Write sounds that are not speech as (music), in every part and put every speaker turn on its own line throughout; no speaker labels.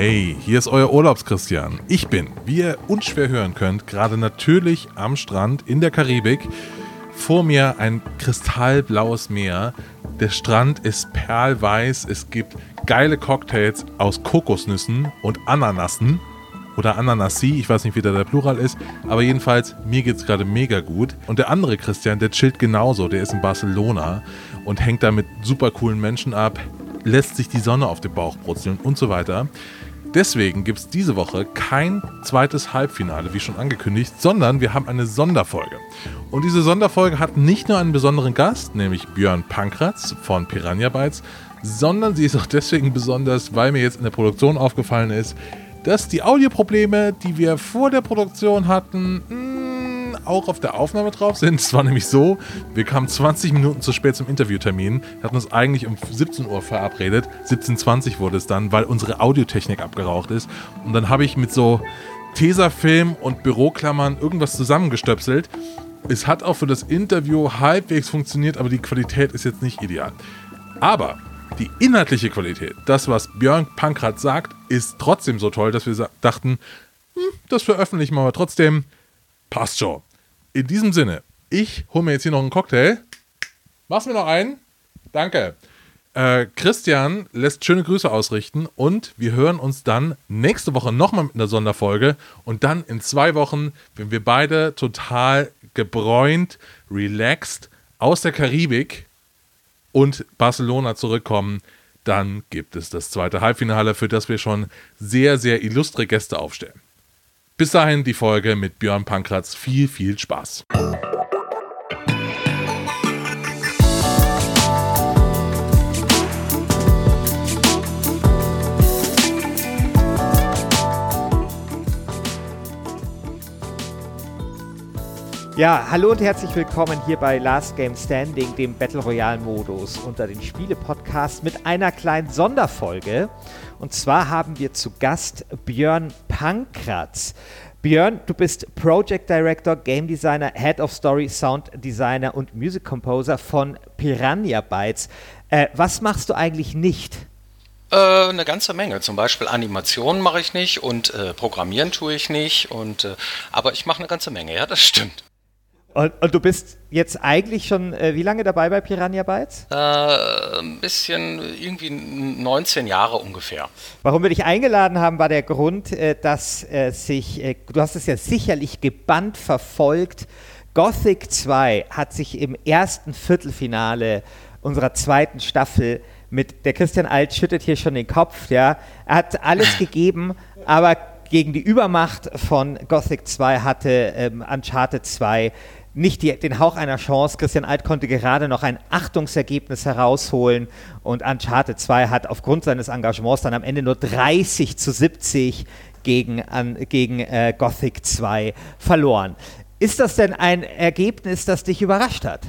Hey, hier ist euer Urlaubschristian. Ich bin, wie ihr unschwer hören könnt, gerade natürlich am Strand in der Karibik. Vor mir ein kristallblaues Meer. Der Strand ist perlweiß. Es gibt geile Cocktails aus Kokosnüssen und Ananassen. Oder Ananassi, ich weiß nicht, wie da der Plural ist. Aber jedenfalls, mir geht es gerade mega gut. Und der andere Christian, der chillt genauso. Der ist in Barcelona und hängt da mit super coolen Menschen ab, lässt sich die Sonne auf den Bauch brutzeln und so weiter. Deswegen gibt es diese Woche kein zweites Halbfinale, wie schon angekündigt, sondern wir haben eine Sonderfolge. Und diese Sonderfolge hat nicht nur einen besonderen Gast, nämlich Björn Pankratz von Piranha Bytes, sondern sie ist auch deswegen besonders, weil mir jetzt in der Produktion aufgefallen ist, dass die Audioprobleme, die wir vor der Produktion hatten, auch auf der Aufnahme drauf sind. Es war nämlich so, wir kamen 20 Minuten zu spät zum Interviewtermin, hatten uns eigentlich um 17 Uhr verabredet. 17.20 Uhr wurde es dann, weil unsere Audiotechnik abgeraucht ist. Und dann habe ich mit so Tesafilm und Büroklammern irgendwas zusammengestöpselt. Es hat auch für das Interview halbwegs funktioniert, aber die Qualität ist jetzt nicht ideal. Aber die inhaltliche Qualität, das, was Björn Pankrat sagt, ist trotzdem so toll, dass wir dachten, hm, das veröffentlichen wir aber trotzdem. Passt schon. In diesem Sinne, ich hole mir jetzt hier noch einen Cocktail. Mach's mir noch einen. Danke. Äh, Christian lässt schöne Grüße ausrichten und wir hören uns dann nächste Woche nochmal mit einer Sonderfolge und dann in zwei Wochen, wenn wir beide total gebräunt, relaxed aus der Karibik und Barcelona zurückkommen, dann gibt es das zweite Halbfinale, für das wir schon sehr, sehr illustre Gäste aufstellen. Bis dahin die Folge mit Björn Pankratz. Viel, viel Spaß.
Ja, hallo und herzlich willkommen hier bei Last Game Standing, dem Battle Royale Modus unter den Spiele-Podcast mit einer kleinen Sonderfolge. Und zwar haben wir zu Gast Björn Pankratz. Björn, du bist Project Director, Game Designer, Head of Story, Sound Designer und Music Composer von Piranha Bytes. Äh, was machst du eigentlich nicht?
Äh, eine ganze Menge. Zum Beispiel Animationen mache ich nicht und äh, Programmieren tue ich nicht. Und, äh, aber ich mache eine ganze Menge, ja, das stimmt.
Und, und, du bist jetzt eigentlich schon äh, wie lange dabei bei Piranha Bytes?
Äh, ein bisschen, irgendwie 19 Jahre ungefähr.
Warum wir dich eingeladen haben, war der Grund, äh, dass äh, sich, äh, du hast es ja sicherlich gebannt verfolgt, Gothic 2 hat sich im ersten Viertelfinale unserer zweiten Staffel mit, der Christian Alt schüttet hier schon den Kopf, ja, er hat alles (laughs) gegeben, aber gegen die Übermacht von Gothic 2 hatte ähm, Uncharted 2 nicht die, den Hauch einer Chance. Christian Alt konnte gerade noch ein Achtungsergebnis herausholen und Uncharted 2 hat aufgrund seines Engagements dann am Ende nur 30 zu 70 gegen, an, gegen äh, Gothic 2 verloren. Ist das denn ein Ergebnis, das dich überrascht hat?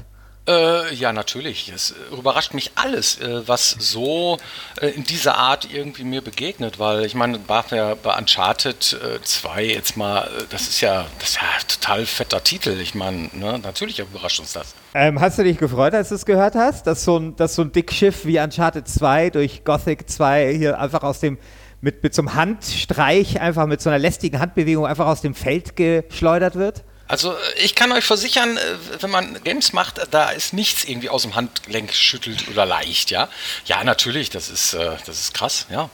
Äh, ja, natürlich. Es überrascht mich alles, äh, was so äh, in dieser Art irgendwie mir begegnet, weil ich meine, war bei Uncharted 2 äh, jetzt mal, äh, das ist ja, das ist ja total fetter Titel. Ich meine, ne, natürlich überrascht uns das.
Ähm, hast du dich gefreut, als du es gehört hast, dass so ein, dass so ein Dickschiff wie Uncharted 2 durch Gothic 2 hier einfach aus dem mit, mit so einem Handstreich, einfach mit so einer lästigen Handbewegung einfach aus dem Feld geschleudert wird?
Also ich kann euch versichern, äh, wenn man Games macht, da ist nichts irgendwie aus dem Handgelenk schüttelt oder leicht, ja. Ja, natürlich, das ist, äh, das ist krass, ja.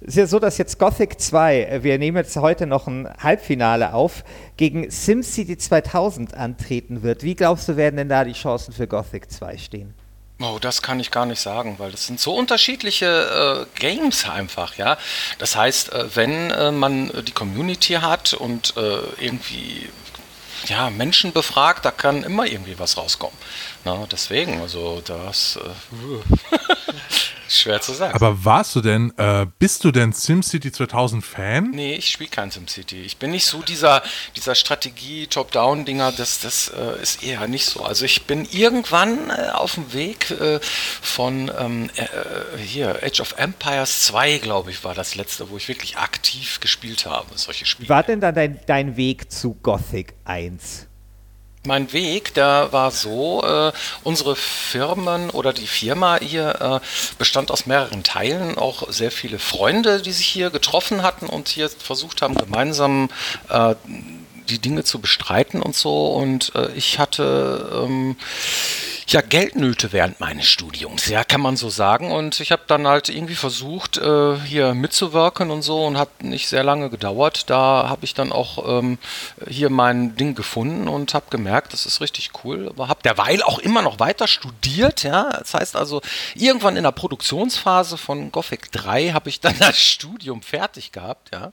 Es ist ja so, dass jetzt Gothic 2, äh, wir nehmen jetzt heute noch ein Halbfinale auf, gegen SimCity 2000 antreten wird. Wie glaubst du, werden denn da die Chancen für Gothic 2 stehen?
Oh, das kann ich gar nicht sagen, weil das sind so unterschiedliche äh, Games einfach, ja. Das heißt, äh, wenn äh, man die Community hat und äh, irgendwie ja, Menschen befragt, da kann immer irgendwie was rauskommen. Na, deswegen, also das äh, (laughs) schwer zu sagen.
Aber warst du denn, äh, bist du denn SimCity 2000 Fan?
Nee, ich spiele kein SimCity. Ich bin nicht so dieser, dieser Strategie-Top-Down-Dinger, das, das äh, ist eher nicht so. Also ich bin irgendwann äh, auf dem Weg äh, von ähm, äh, hier, Age of Empires 2, glaube ich, war das letzte, wo ich wirklich aktiv gespielt habe, solche Spiele.
Wie war denn dann dein, dein Weg zu Gothic 1?
Mein Weg, der war so, äh, unsere Firmen oder die Firma hier äh, bestand aus mehreren Teilen, auch sehr viele Freunde, die sich hier getroffen hatten und hier versucht haben, gemeinsam äh, die Dinge zu bestreiten und so. Und äh, ich hatte ähm, ja, Geldnöte während meines Studiums, ja, kann man so sagen. Und ich habe dann halt irgendwie versucht, äh, hier mitzuwirken und so und hat nicht sehr lange gedauert. Da habe ich dann auch ähm, hier mein Ding gefunden und habe gemerkt, das ist richtig cool. Aber habe derweil auch immer noch weiter studiert, ja. Das heißt also, irgendwann in der Produktionsphase von Gothic 3 habe ich dann (laughs) das Studium fertig gehabt, ja.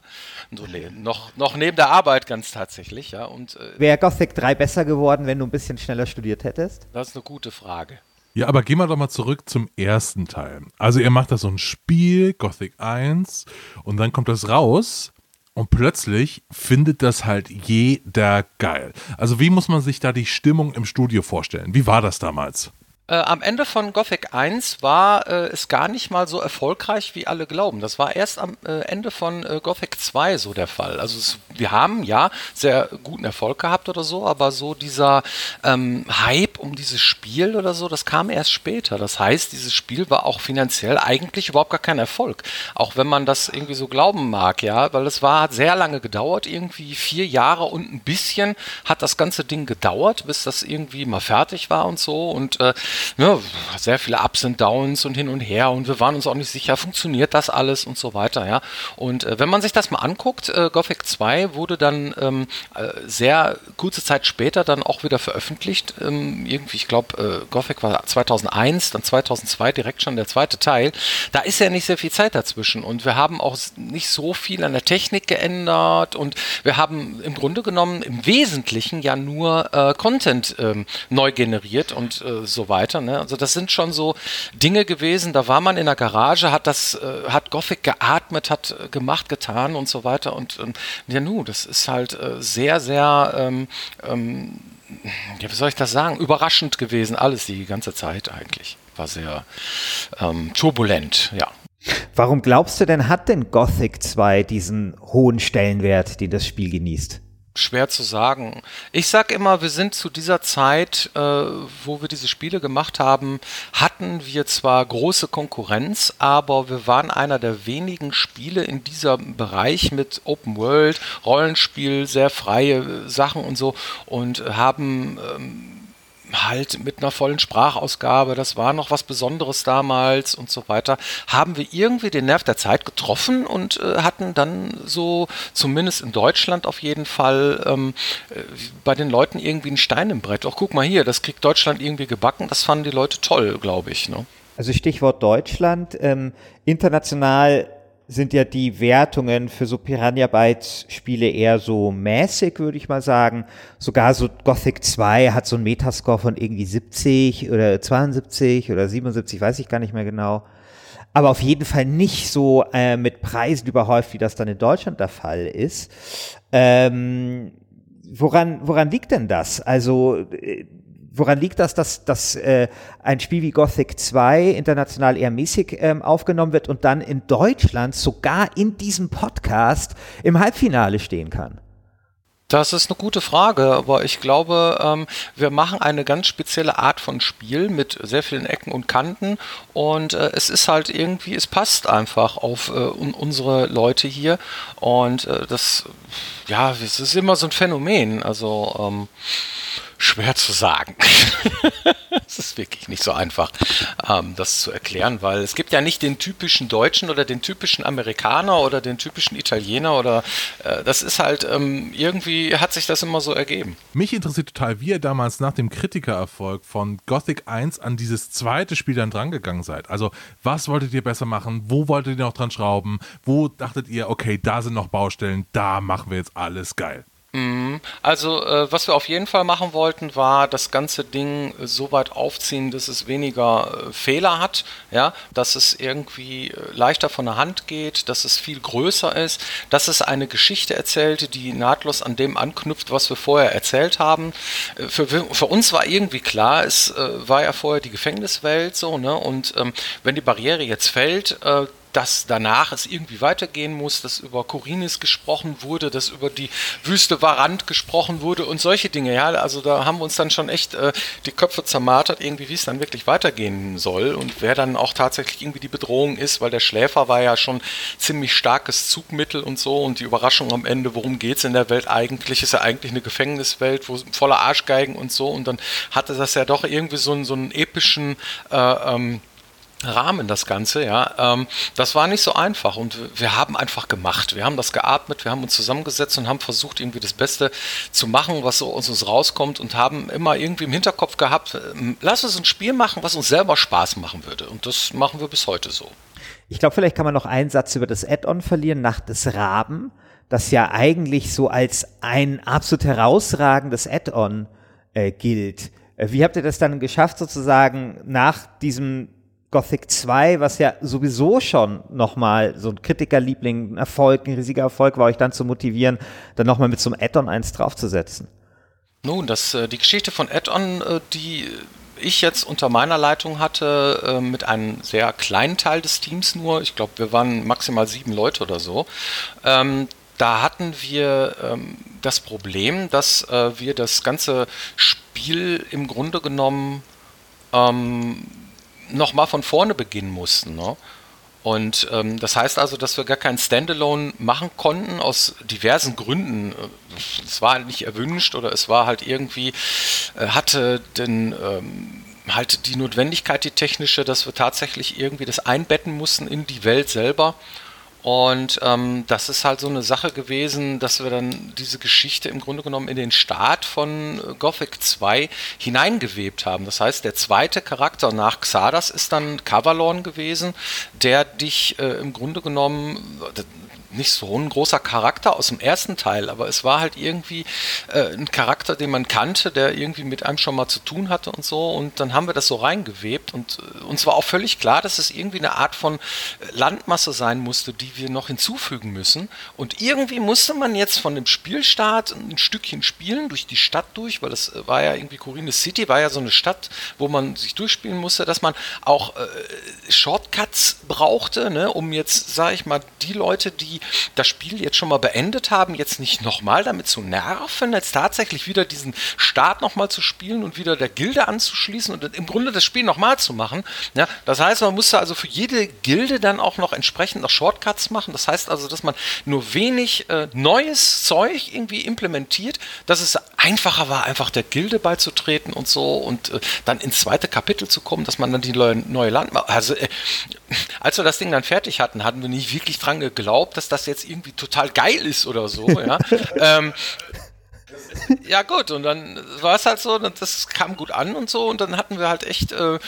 So, nee, noch, noch neben der Arbeit ganz tatsächlich, ja. Und,
äh, Wäre Gothic 3 besser geworden, wenn du ein bisschen schneller studiert hättest?
Das ist eine gute Frage.
Ja, aber gehen wir doch mal zurück zum ersten Teil. Also ihr macht da so ein Spiel, Gothic 1, und dann kommt das raus und plötzlich findet das halt jeder geil. Also wie muss man sich da die Stimmung im Studio vorstellen? Wie war das damals?
Äh, am Ende von Gothic 1 war äh, es gar nicht mal so erfolgreich, wie alle glauben. Das war erst am äh, Ende von äh, Gothic 2 so der Fall. Also es, wir haben ja sehr guten Erfolg gehabt oder so, aber so dieser ähm, Hype um dieses Spiel oder so, das kam erst später. Das heißt, dieses Spiel war auch finanziell eigentlich überhaupt gar kein Erfolg. Auch wenn man das irgendwie so glauben mag, ja, weil es war, hat sehr lange gedauert, irgendwie vier Jahre und ein bisschen hat das ganze Ding gedauert, bis das irgendwie mal fertig war und so und ja, sehr viele Ups und Downs und hin und her und wir waren uns auch nicht sicher, funktioniert das alles und so weiter, ja. Und äh, wenn man sich das mal anguckt, äh, Gothic 2 wurde dann ähm, äh, sehr kurze Zeit später dann auch wieder veröffentlicht. Ähm, irgendwie, ich glaube, äh, Gothic war 2001, dann 2002 direkt schon der zweite Teil. Da ist ja nicht sehr viel Zeit dazwischen und wir haben auch nicht so viel an der Technik geändert und wir haben im Grunde genommen im Wesentlichen ja nur äh, Content ähm, neu generiert und äh, so weiter weiter. Ne? Also das sind schon so Dinge gewesen, da war man in der Garage, hat das, äh, hat Gothic geatmet, hat äh, gemacht, getan und so weiter. Und, und ja, nu, das ist halt äh, sehr, sehr, ähm, ähm, ja, wie soll ich das sagen, überraschend gewesen, alles die ganze Zeit eigentlich. War sehr ähm, turbulent, ja.
Warum glaubst du denn, hat denn Gothic 2 diesen hohen Stellenwert, den das Spiel genießt?
Schwer zu sagen. Ich sag immer, wir sind zu dieser Zeit, äh, wo wir diese Spiele gemacht haben, hatten wir zwar große Konkurrenz, aber wir waren einer der wenigen Spiele in diesem Bereich mit Open World, Rollenspiel, sehr freie Sachen und so und haben ähm, halt mit einer vollen Sprachausgabe, das war noch was Besonderes damals und so weiter, haben wir irgendwie den Nerv der Zeit getroffen und äh, hatten dann so, zumindest in Deutschland auf jeden Fall, ähm, äh, bei den Leuten irgendwie einen Stein im Brett. Auch guck mal hier, das kriegt Deutschland irgendwie gebacken, das fanden die Leute toll, glaube ich. Ne?
Also Stichwort Deutschland, ähm, international sind ja die Wertungen für so Piranha Bytes Spiele eher so mäßig, würde ich mal sagen. Sogar so Gothic 2 hat so einen Metascore von irgendwie 70 oder 72 oder 77, weiß ich gar nicht mehr genau. Aber auf jeden Fall nicht so äh, mit Preisen überhäuft, wie das dann in Deutschland der Fall ist. Ähm, woran, woran liegt denn das? Also, äh, woran liegt das, dass, dass äh, ein Spiel wie Gothic 2 international eher mäßig ähm, aufgenommen wird und dann in Deutschland sogar in diesem Podcast im Halbfinale stehen kann?
Das ist eine gute Frage, aber ich glaube, ähm, wir machen eine ganz spezielle Art von Spiel mit sehr vielen Ecken und Kanten und äh, es ist halt irgendwie, es passt einfach auf äh, unsere Leute hier und äh, das, ja, es ist immer so ein Phänomen, also ähm, schwer zu sagen. (laughs) es ist wirklich nicht so einfach, ähm, das zu erklären, weil es gibt ja nicht den typischen Deutschen oder den typischen Amerikaner oder den typischen Italiener oder äh, das ist halt ähm, irgendwie hat sich das immer so ergeben.
Mich interessiert total, wie ihr damals nach dem Kritikererfolg von Gothic 1 an dieses zweite Spiel dann drangegangen seid. Also was wolltet ihr besser machen? Wo wolltet ihr noch dran schrauben? Wo dachtet ihr, okay, da sind noch Baustellen, da machen wir jetzt alles geil?
Mhm. Also, äh, was wir auf jeden Fall machen wollten, war das ganze Ding so weit aufziehen, dass es weniger äh, Fehler hat, ja, dass es irgendwie äh, leichter von der Hand geht, dass es viel größer ist, dass es eine Geschichte erzählt, die nahtlos an dem anknüpft, was wir vorher erzählt haben. Äh, für, für uns war irgendwie klar, es äh, war ja vorher die Gefängniswelt so, ne, und ähm, wenn die Barriere jetzt fällt, äh, dass danach es irgendwie weitergehen muss, dass über Korinis gesprochen wurde, dass über die Wüste Varant gesprochen wurde und solche Dinge. Ja, also da haben wir uns dann schon echt äh, die Köpfe zermartert, irgendwie, wie es dann wirklich weitergehen soll und wer dann auch tatsächlich irgendwie die Bedrohung ist, weil der Schläfer war ja schon ziemlich starkes Zugmittel und so und die Überraschung am Ende, worum geht es in der Welt eigentlich, ist ja eigentlich eine Gefängniswelt, wo voller Arschgeigen und so und dann hatte das ja doch irgendwie so einen, so einen epischen äh, ähm, Rahmen das Ganze, ja. Ähm, das war nicht so einfach und wir haben einfach gemacht. Wir haben das geatmet, wir haben uns zusammengesetzt und haben versucht, irgendwie das Beste zu machen, was so aus uns rauskommt und haben immer irgendwie im Hinterkopf gehabt, ähm, lass uns ein Spiel machen, was uns selber Spaß machen würde. Und das machen wir bis heute so.
Ich glaube, vielleicht kann man noch einen Satz über das Add-on verlieren, Nacht des Raben, das ja eigentlich so als ein absolut herausragendes Add-on äh, gilt. Äh, wie habt ihr das dann geschafft, sozusagen nach diesem Gothic 2, was ja sowieso schon nochmal so ein Kritikerliebling, ein Erfolg, ein riesiger Erfolg war, euch dann zu motivieren, dann nochmal mit so einem Add-on eins draufzusetzen?
Nun, das, äh, die Geschichte von Add-on, äh, die ich jetzt unter meiner Leitung hatte, äh, mit einem sehr kleinen Teil des Teams nur, ich glaube, wir waren maximal sieben Leute oder so, ähm, da hatten wir ähm, das Problem, dass wir das ganze Spiel im Grunde genommen ähm, nochmal von vorne beginnen mussten. Ne? Und ähm, das heißt also, dass wir gar kein Standalone machen konnten aus diversen Gründen. Es war nicht erwünscht oder es war halt irgendwie, äh, hatte den, ähm, halt die Notwendigkeit, die technische, dass wir tatsächlich irgendwie das einbetten mussten in die Welt selber. Und ähm, das ist halt so eine Sache gewesen, dass wir dann diese Geschichte im Grunde genommen in den Start von äh, Gothic 2 hineingewebt haben. Das heißt, der zweite Charakter nach Xardas ist dann Cavalorn gewesen, der dich äh, im Grunde genommen, nicht so ein großer Charakter aus dem ersten Teil, aber es war halt irgendwie äh, ein Charakter, den man kannte, der irgendwie mit einem schon mal zu tun hatte und so. Und dann haben wir das so reingewebt und äh, uns war auch völlig klar, dass es irgendwie eine Art von äh, Landmasse sein musste, die wir noch hinzufügen müssen. Und irgendwie musste man jetzt von dem Spielstart ein Stückchen spielen, durch die Stadt durch, weil das äh, war ja irgendwie Corines City, war ja so eine Stadt, wo man sich durchspielen musste, dass man auch äh, Shortcuts brauchte, ne, um jetzt, sage ich mal, die Leute, die das Spiel jetzt schon mal beendet haben, jetzt nicht nochmal damit zu nerven, jetzt tatsächlich wieder diesen Start nochmal zu spielen und wieder der Gilde anzuschließen und im Grunde das Spiel nochmal zu machen. Ja, das heißt, man musste also für jede Gilde dann auch noch entsprechend noch Shortcuts machen. Das heißt also, dass man nur wenig äh, neues Zeug irgendwie implementiert, dass es einfacher war, einfach der Gilde beizutreten und so und äh, dann ins zweite Kapitel zu kommen, dass man dann die neue, Land. Also, äh, als wir das Ding dann fertig hatten, hatten wir nicht wirklich dran geglaubt, dass das jetzt irgendwie total geil ist oder so. Ja, (laughs) ähm, ja gut, und dann war es halt so, das kam gut an und so und dann hatten wir halt echt, äh,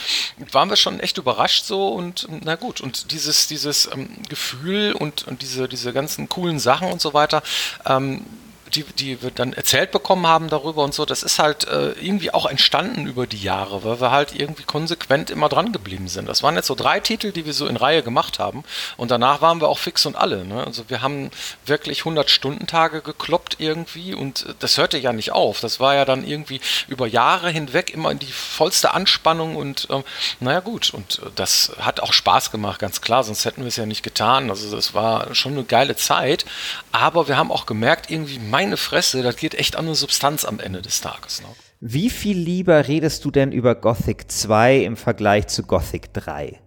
waren wir schon echt überrascht so und na gut, und dieses, dieses ähm, Gefühl und, und diese, diese ganzen coolen Sachen und so weiter, ähm, die, die wir dann erzählt bekommen haben darüber und so, das ist halt äh, irgendwie auch entstanden über die Jahre, weil wir halt irgendwie konsequent immer dran geblieben sind. Das waren jetzt so drei Titel, die wir so in Reihe gemacht haben und danach waren wir auch fix und alle. Ne? Also wir haben wirklich 100 Stundentage gekloppt irgendwie und das hörte ja nicht auf. Das war ja dann irgendwie über Jahre hinweg immer in die vollste Anspannung und ähm, naja gut, und das hat auch Spaß gemacht, ganz klar, sonst hätten wir es ja nicht getan. Also das war schon eine geile Zeit, aber wir haben auch gemerkt, irgendwie, meine Fresse, das geht echt an eine Substanz am Ende des Tages. Ne?
Wie viel lieber redest du denn über Gothic 2 im Vergleich zu Gothic 3?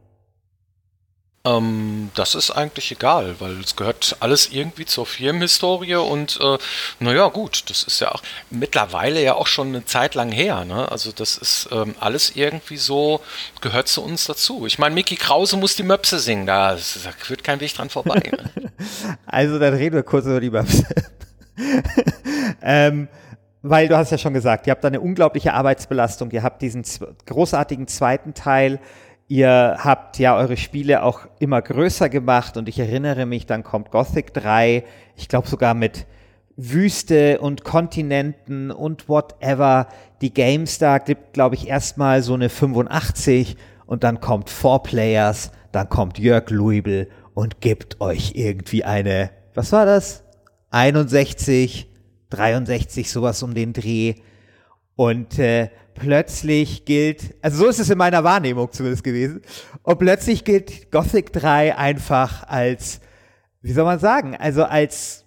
Ähm, das ist eigentlich egal, weil es gehört alles irgendwie zur Firmenhistorie und äh, naja, gut, das ist ja auch mittlerweile ja auch schon eine Zeit lang her. Ne? Also das ist ähm, alles irgendwie so, gehört zu uns dazu. Ich meine, Mickey Krause muss die Möpse singen, da, da führt kein Weg dran vorbei. Ne? (laughs)
also dann reden wir kurz über die Möpse. (laughs) ähm, weil du hast ja schon gesagt, ihr habt da eine unglaubliche Arbeitsbelastung, ihr habt diesen großartigen zweiten Teil, ihr habt ja eure Spiele auch immer größer gemacht und ich erinnere mich, dann kommt Gothic 3, ich glaube sogar mit Wüste und Kontinenten und whatever. Die GameStar gibt, glaube ich, erstmal so eine 85 und dann kommt Four Players, dann kommt Jörg Luibel und gibt euch irgendwie eine, was war das? 61, 63, sowas um den Dreh. Und äh, plötzlich gilt, also so ist es in meiner Wahrnehmung zumindest gewesen, und plötzlich gilt Gothic 3 einfach als, wie soll man sagen, also als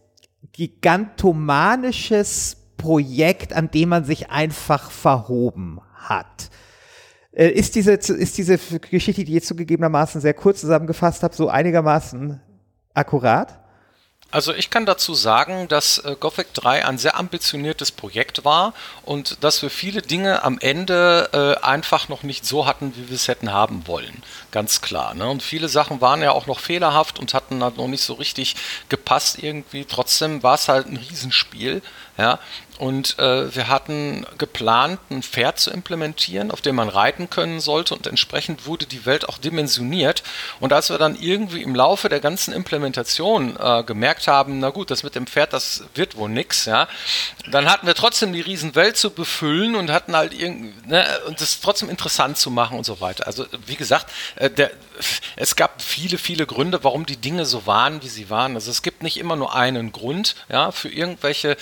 gigantomanisches Projekt, an dem man sich einfach verhoben hat. Äh, ist diese, ist diese Geschichte, die ich zugegebenermaßen sehr kurz zusammengefasst habe, so einigermaßen akkurat?
Also ich kann dazu sagen, dass äh, Gothic 3 ein sehr ambitioniertes Projekt war und dass wir viele Dinge am Ende äh, einfach noch nicht so hatten, wie wir es hätten haben wollen. Ganz klar. Ne? Und viele Sachen waren ja auch noch fehlerhaft und hatten halt noch nicht so richtig gepasst irgendwie. Trotzdem war es halt ein Riesenspiel. Ja? Und äh, wir hatten geplant, ein Pferd zu implementieren, auf dem man reiten können sollte. Und entsprechend wurde die Welt auch dimensioniert. Und als wir dann irgendwie im Laufe der ganzen Implementation äh, gemerkt haben, na gut, das mit dem Pferd, das wird wohl nix, ja, dann hatten wir trotzdem die Riesenwelt zu befüllen und hatten halt irgendwie, ne, und das trotzdem interessant zu machen und so weiter. Also wie gesagt, äh, der, es gab viele, viele Gründe, warum die Dinge so waren, wie sie waren. Also es gibt nicht immer nur einen Grund, ja, für irgendwelche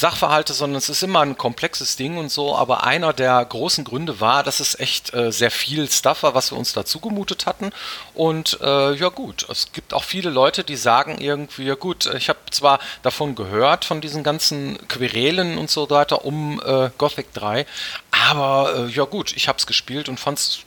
Sachverhalte, sondern es ist immer ein komplexes Ding und so. Aber einer der großen Gründe war, dass es echt äh, sehr viel Stuff war, was wir uns dazu gemutet hatten. Und äh, ja gut, es gibt auch viele Leute, die sagen irgendwie, ja gut, ich habe zwar davon gehört, von diesen ganzen Querelen und so weiter um äh, Gothic 3, aber äh, ja gut, ich habe es gespielt und fand es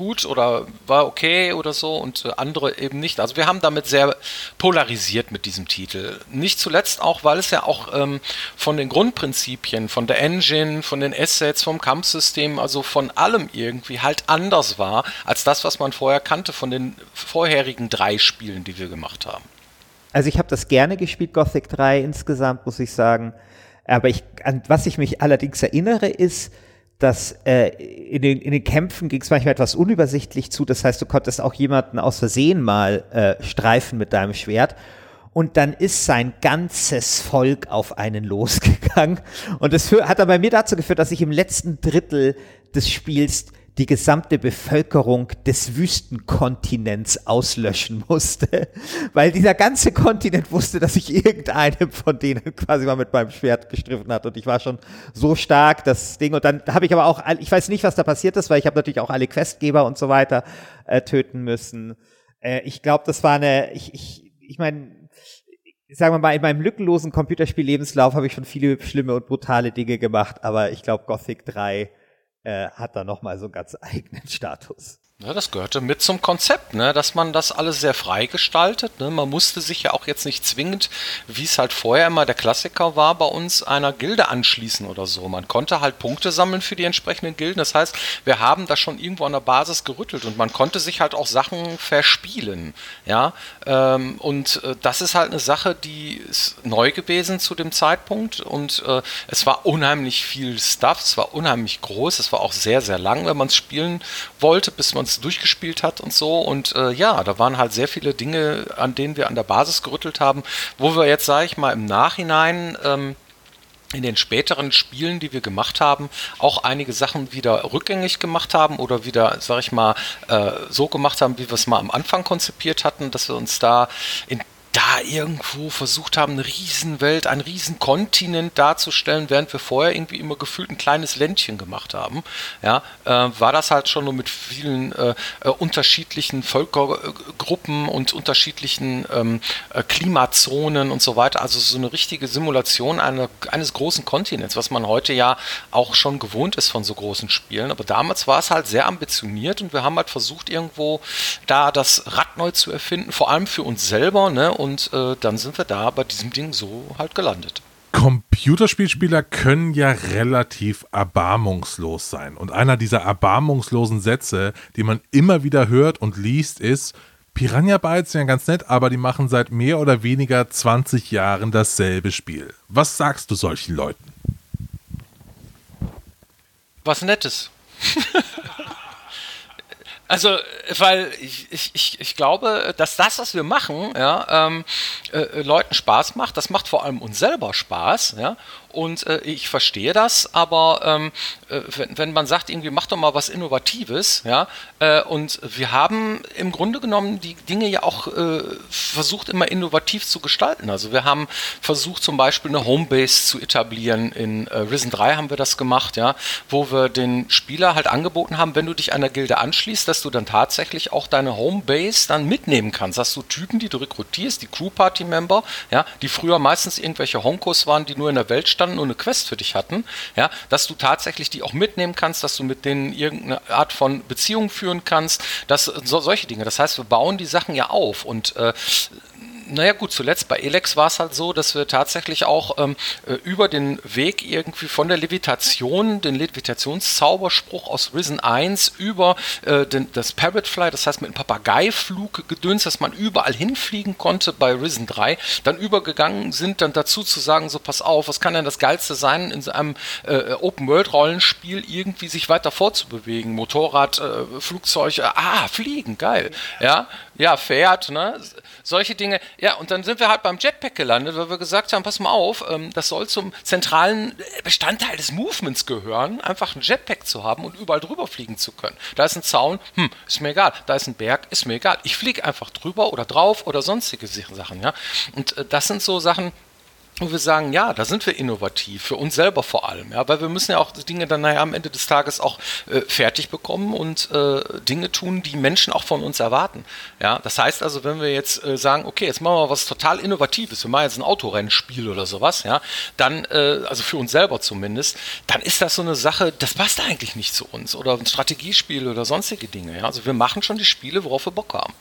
gut oder war okay oder so und äh, andere eben nicht. Also wir haben damit sehr polarisiert mit diesem Titel. Nicht zuletzt auch, weil es ja auch ähm, von den Grundprinzipien, von der Engine, von den Assets, vom Kampfsystem, also von allem irgendwie halt anders war als das, was man vorher kannte von den vorherigen drei Spielen, die wir gemacht haben.
Also ich habe das gerne gespielt, Gothic 3 insgesamt, muss ich sagen. Aber ich, an was ich mich allerdings erinnere, ist, dass äh, in, den, in den Kämpfen ging es manchmal etwas unübersichtlich zu. Das heißt, du konntest auch jemanden aus Versehen mal äh, streifen mit deinem Schwert. Und dann ist sein ganzes Volk auf einen (laughs) losgegangen. Und das hat dann bei mir dazu geführt, dass ich im letzten Drittel des Spiels die gesamte Bevölkerung des Wüstenkontinents auslöschen musste, (laughs) weil dieser ganze Kontinent wusste, dass ich irgendeinem von denen quasi mal mit meinem Schwert gestriffen hat. Und ich war schon so stark, das Ding. Und dann habe ich aber auch, ich weiß nicht, was da passiert ist, weil ich habe natürlich auch alle Questgeber und so weiter äh, töten müssen. Äh, ich glaube, das war eine, ich, ich, ich meine, sagen wir mal, in meinem lückenlosen Computerspiel-Lebenslauf habe ich schon viele schlimme und brutale Dinge gemacht, aber ich glaube, Gothic 3 äh, hat da nochmal so einen ganz (laughs) eigenen Status.
Ja, das gehörte mit zum Konzept, ne? dass man das alles sehr frei gestaltet. Ne? Man musste sich ja auch jetzt nicht zwingend, wie es halt vorher immer der Klassiker war, bei uns einer Gilde anschließen oder so. Man konnte halt Punkte sammeln für die entsprechenden Gilden. Das heißt, wir haben da schon irgendwo an der Basis gerüttelt und man konnte sich halt auch Sachen verspielen. Ja? Ähm, und äh, das ist halt eine Sache, die ist neu gewesen zu dem Zeitpunkt und äh, es war unheimlich viel Stuff, es war unheimlich groß, es war auch sehr, sehr lang, wenn man es spielen wollte, bis man es durchgespielt hat und so. Und äh, ja, da waren halt sehr viele Dinge, an denen wir an der Basis gerüttelt haben, wo wir jetzt, sage ich mal, im Nachhinein ähm, in den späteren Spielen, die wir gemacht haben, auch einige Sachen wieder rückgängig gemacht haben oder wieder, sag ich mal, äh, so gemacht haben, wie wir es mal am Anfang konzipiert hatten, dass wir uns da in da irgendwo versucht haben, eine Riesenwelt, einen Riesenkontinent darzustellen, während wir vorher irgendwie immer gefühlt ein kleines Ländchen gemacht haben, ja, äh, war das halt schon nur mit vielen äh, äh, unterschiedlichen Völkergruppen und unterschiedlichen ähm, äh, Klimazonen und so weiter. Also so eine richtige Simulation einer, eines großen Kontinents, was man heute ja auch schon gewohnt ist von so großen Spielen. Aber damals war es halt sehr ambitioniert und wir haben halt versucht, irgendwo da das Rad neu zu erfinden, vor allem für uns selber, ne? Und äh, dann sind wir da bei diesem Ding so halt gelandet.
Computerspielspieler können ja relativ erbarmungslos sein. Und einer dieser erbarmungslosen Sätze, die man immer wieder hört und liest, ist, Piranha Bytes sind ja ganz nett, aber die machen seit mehr oder weniger 20 Jahren dasselbe Spiel. Was sagst du solchen Leuten?
Was Nettes. (laughs) Also, weil ich, ich, ich glaube, dass das, was wir machen, ja, ähm, äh, Leuten Spaß macht. Das macht vor allem uns selber Spaß, ja. Und äh, ich verstehe das, aber ähm, äh, wenn, wenn, man sagt, irgendwie mach doch mal was Innovatives, ja, äh, und wir haben im Grunde genommen die Dinge ja auch äh, versucht, immer innovativ zu gestalten. Also wir haben versucht, zum Beispiel eine Homebase zu etablieren. In äh, Risen 3 haben wir das gemacht, ja, wo wir den Spieler halt angeboten haben, wenn du dich einer Gilde anschließt, dass du dann tatsächlich auch deine Homebase dann mitnehmen kannst. Hast du Typen, die du rekrutierst, die Crew-Party-Member, ja, die früher meistens irgendwelche Honkos waren, die nur in der Welt standen und eine Quest für dich hatten, ja, dass du tatsächlich die auch mitnehmen kannst, dass du mit denen irgendeine Art von Beziehung führen kannst, dass so, solche Dinge. Das heißt, wir bauen die Sachen ja auf und äh, naja gut, zuletzt bei Elex war es halt so, dass wir tatsächlich auch ähm, äh, über den Weg irgendwie von der Levitation, den Levitationszauberspruch aus Risen 1 über äh, den, das Parrotfly, das heißt mit einem Papageiflug gedöns, dass man überall hinfliegen konnte bei Risen 3, dann übergegangen sind, dann dazu zu sagen, so pass auf, was kann denn das Geilste sein, in so einem äh, Open-World-Rollenspiel irgendwie sich weiter vorzubewegen, Motorrad, äh, Flugzeug, äh, ah, fliegen, geil, ja, ja, fährt, ne? Solche Dinge. Ja, und dann sind wir halt beim Jetpack gelandet, weil wir gesagt haben, pass mal auf, ähm, das soll zum zentralen Bestandteil des Movements gehören, einfach ein Jetpack zu haben und überall drüber fliegen zu können. Da ist ein Zaun, hm, ist mir egal. Da ist ein Berg, ist mir egal. Ich fliege einfach drüber oder drauf oder sonstige Sachen, ja. Und äh, das sind so Sachen, wo wir sagen, ja, da sind wir innovativ, für uns selber vor allem, ja, weil wir müssen ja auch Dinge dann nachher am Ende des Tages auch äh, fertig bekommen und äh, Dinge tun, die Menschen auch von uns erwarten. Ja, das heißt also, wenn wir jetzt äh, sagen, okay, jetzt machen wir was total Innovatives, wir machen jetzt ein Autorennspiel oder sowas, ja, dann, äh, also für uns selber zumindest, dann ist das so eine Sache, das passt eigentlich nicht zu uns oder ein Strategiespiel oder sonstige Dinge, ja. Also wir machen schon die Spiele, worauf wir Bock haben.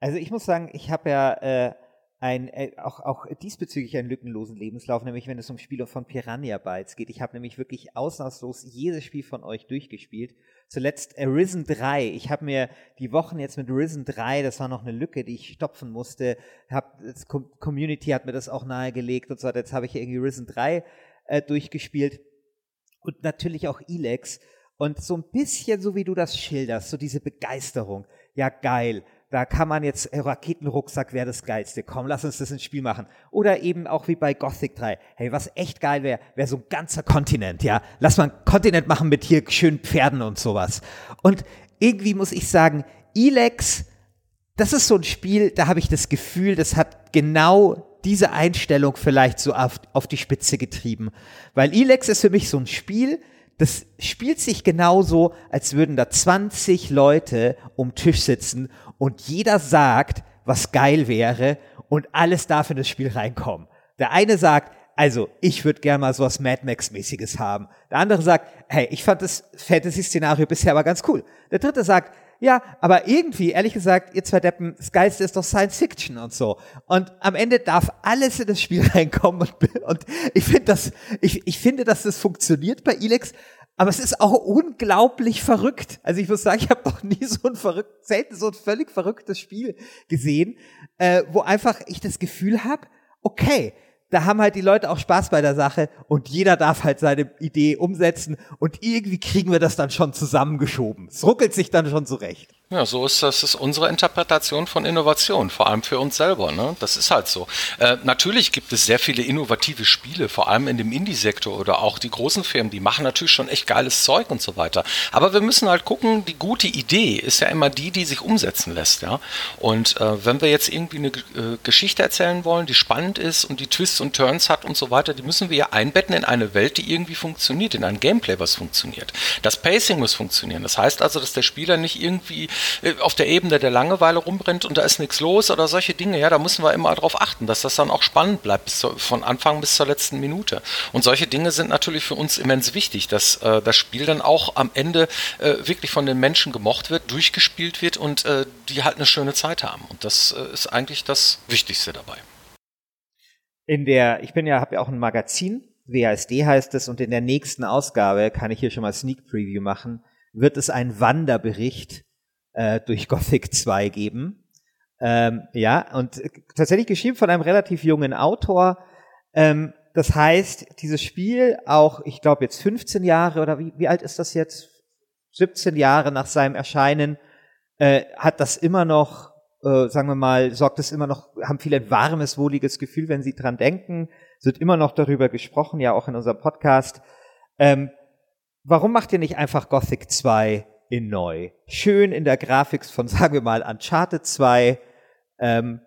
Also ich muss sagen, ich habe ja äh, ein, äh, auch, auch diesbezüglich einen lückenlosen Lebenslauf, nämlich wenn es um Spiele von Piranha Bytes geht. Ich habe nämlich wirklich ausnahmslos jedes Spiel von euch durchgespielt. Zuletzt Arisen 3. Ich habe mir die Wochen jetzt mit Arisen 3, das war noch eine Lücke, die ich stopfen musste. Hab, das Community hat mir das auch nahegelegt und so. Jetzt habe ich irgendwie Arisen 3 äh, durchgespielt. Und natürlich auch Elex. Und so ein bisschen so wie du das schilderst, so diese Begeisterung. Ja, geil da kann man jetzt, äh, Raketenrucksack wäre das Geilste. Komm, lass uns das ins Spiel machen. Oder eben auch wie bei Gothic 3. Hey, was echt geil wäre, wäre so ein ganzer Kontinent, ja. Lass mal einen Kontinent machen mit hier schönen Pferden und sowas. Und irgendwie muss ich sagen, Elex, das ist so ein Spiel, da habe ich das Gefühl, das hat genau diese Einstellung vielleicht so auf, auf die Spitze getrieben. Weil Elex ist für mich so ein Spiel, das spielt sich genauso, als würden da 20 Leute um Tisch sitzen und jeder sagt, was geil wäre und alles darf in das Spiel reinkommen. Der eine sagt, also ich würde gerne mal sowas Mad Max-mäßiges haben. Der andere sagt, hey, ich fand das Fantasy-Szenario bisher aber ganz cool. Der dritte sagt, ja, aber irgendwie, ehrlich gesagt, ihr zwei Deppen, das Geilste ist doch Science Fiction und so. Und am Ende darf alles in das Spiel (laughs) reinkommen und, und ich finde das, ich, ich finde, dass das funktioniert bei Elex, aber es ist auch unglaublich verrückt. Also ich muss sagen, ich habe noch nie so ein verrückt, selten so ein völlig verrücktes Spiel gesehen, äh, wo einfach ich das Gefühl habe, okay, da haben halt die Leute auch Spaß bei der Sache und jeder darf halt seine Idee umsetzen und irgendwie kriegen wir das dann schon zusammengeschoben. Es ruckelt sich dann schon zurecht.
Ja, so ist das ist unsere Interpretation von Innovation, vor allem für uns selber. Ne? Das ist halt so. Äh, natürlich gibt es sehr viele innovative Spiele, vor allem in dem Indie-Sektor oder auch die großen Firmen, die machen natürlich schon echt geiles Zeug und so weiter. Aber wir müssen halt gucken, die gute Idee ist ja immer die, die sich umsetzen lässt. Ja? Und äh, wenn wir jetzt irgendwie eine äh, Geschichte erzählen wollen, die spannend ist und die Twists und Turns hat und so weiter, die müssen wir ja einbetten in eine Welt, die irgendwie funktioniert, in ein Gameplay, was funktioniert. Das Pacing muss funktionieren. Das heißt also, dass der Spieler nicht irgendwie auf der Ebene der Langeweile rumrennt und da ist nichts los oder solche Dinge, ja, da müssen wir immer darauf achten, dass das dann auch spannend bleibt, zu, von Anfang bis zur letzten Minute. Und solche Dinge sind natürlich für uns immens wichtig, dass äh, das Spiel dann auch am Ende äh, wirklich von den Menschen gemocht wird, durchgespielt wird und äh, die halt eine schöne Zeit haben. Und das äh, ist eigentlich das Wichtigste dabei.
In der, ich bin ja, habe ja auch ein Magazin, WASD heißt es, und in der nächsten Ausgabe kann ich hier schon mal Sneak Preview machen, wird es ein Wanderbericht äh, durch Gothic (laughs) 2 geben. Ähm, ja, und tatsächlich geschrieben von einem relativ jungen Autor. Ähm, das heißt, dieses Spiel auch, ich glaube jetzt 15 Jahre oder wie, wie alt ist das jetzt? 17 Jahre nach seinem Erscheinen äh, hat das immer noch, äh, sagen wir mal, sorgt es immer noch, haben viele ein warmes, wohliges Gefühl, wenn sie dran denken. Es wird immer noch darüber gesprochen, ja auch in unserem Podcast. Ähm, warum macht ihr nicht einfach Gothic 2 in neu? Schön in der Grafik von, (laughs) sagen wir mal, Uncharted 2. Ähm,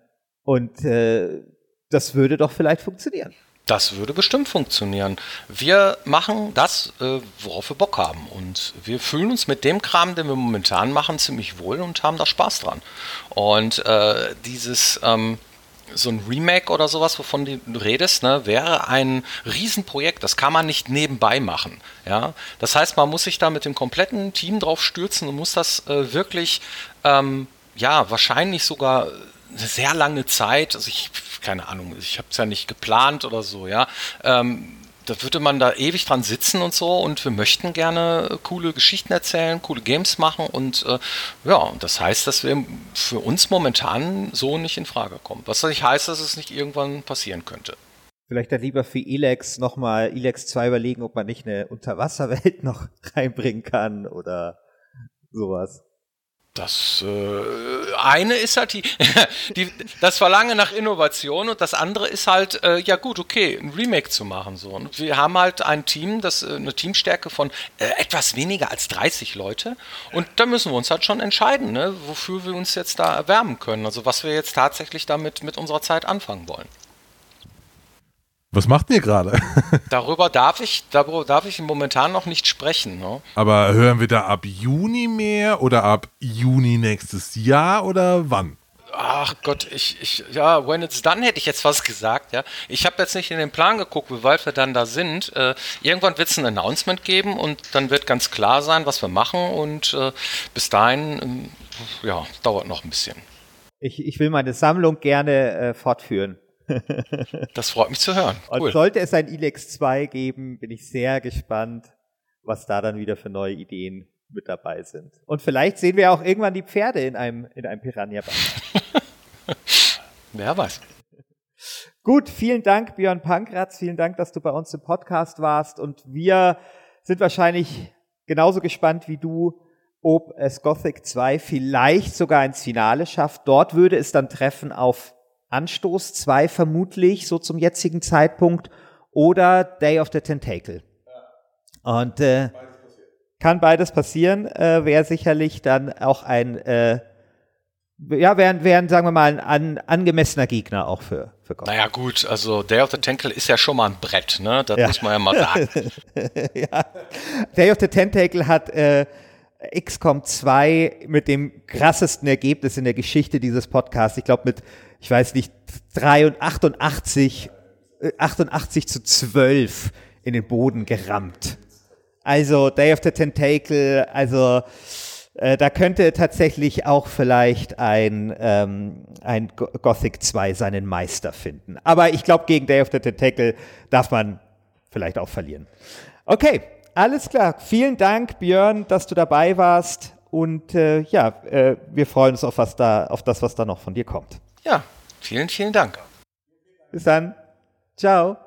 und äh, das würde doch vielleicht funktionieren.
Das würde bestimmt funktionieren. Wir machen das, äh, worauf wir Bock haben. Und wir fühlen uns mit dem Kram, den wir momentan machen, ziemlich wohl und haben da Spaß dran. Und äh, dieses, ähm, so ein Remake oder sowas, wovon du redest, ne, wäre ein Riesenprojekt. Das kann man nicht nebenbei machen. Ja? Das heißt, man muss sich da mit dem kompletten Team drauf stürzen und muss das äh, wirklich, ähm, ja, wahrscheinlich sogar eine sehr lange Zeit, also ich, keine Ahnung, ich habe es ja nicht geplant oder so, ja. Ähm, da würde man da ewig dran sitzen und so und wir möchten gerne coole Geschichten erzählen, coole Games machen und äh, ja, das heißt, dass wir für uns momentan so nicht in Frage kommen. Was nicht heißt, dass es nicht irgendwann passieren könnte.
Vielleicht dann lieber für Elex nochmal Elex 2 überlegen, ob man nicht eine Unterwasserwelt (laughs) noch reinbringen kann oder sowas.
Das äh, eine ist halt die, (laughs) die, das Verlangen nach Innovation und das andere ist halt, äh, ja gut, okay, ein Remake zu machen. So. Und wir haben halt ein Team, das äh, eine Teamstärke von äh, etwas weniger als 30 Leute. Und da müssen wir uns halt schon entscheiden, ne, wofür wir uns jetzt da erwärmen können. Also was wir jetzt tatsächlich damit mit unserer Zeit anfangen wollen.
Was macht ihr gerade? (laughs)
darüber darf ich, darüber darf ich momentan noch nicht sprechen. Ne?
Aber hören wir da ab Juni mehr oder ab Juni nächstes Jahr oder wann?
Ach Gott, ich, ich, ja, when it's done hätte ich jetzt was gesagt, ja. Ich habe jetzt nicht in den Plan geguckt, wie weit wir dann da sind. Äh, irgendwann wird es ein Announcement geben und dann wird ganz klar sein, was wir machen und äh, bis dahin, äh, ja, dauert noch ein bisschen.
Ich, ich will meine Sammlung gerne äh, fortführen.
Das freut mich zu hören.
Cool. Und sollte es ein Ilex 2 geben, bin ich sehr gespannt, was da dann wieder für neue Ideen mit dabei sind. Und vielleicht sehen wir auch irgendwann die Pferde in einem, in einem Piranha-Band. (laughs)
Wer weiß.
Gut, vielen Dank, Björn Pankratz. Vielen Dank, dass du bei uns im Podcast warst. Und wir sind wahrscheinlich genauso gespannt wie du, ob es Gothic 2 vielleicht sogar ins Finale schafft. Dort würde es dann treffen auf Anstoß 2 vermutlich, so zum jetzigen Zeitpunkt, oder Day of the Tentacle. Und äh, kann beides passieren, äh, wäre sicherlich dann auch ein, äh, ja, wären, wären, sagen wir mal, ein an, angemessener Gegner auch für, für
Gott. Naja, gut, also Day of the Tentacle ist ja schon mal ein Brett, ne? Das ja. muss man ja mal sagen. (laughs)
ja. Day of the Tentacle hat äh, XCOM 2 mit dem krassesten Ergebnis in der Geschichte dieses Podcasts. Ich glaube, mit ich weiß nicht, 88, 88 zu 12 in den Boden gerammt. Also Day of the Tentacle, also äh, da könnte tatsächlich auch vielleicht ein, ähm, ein Gothic 2 seinen Meister finden. Aber ich glaube, gegen Day of the Tentacle darf man vielleicht auch verlieren. Okay, alles klar. Vielen Dank, Björn, dass du dabei warst. Und äh, ja, äh, wir freuen uns auf, was da, auf das, was da noch von dir kommt.
Ja, vielen, vielen Dank.
Bis dann. Ciao.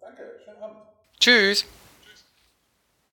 Danke, schönen Abend. Tschüss.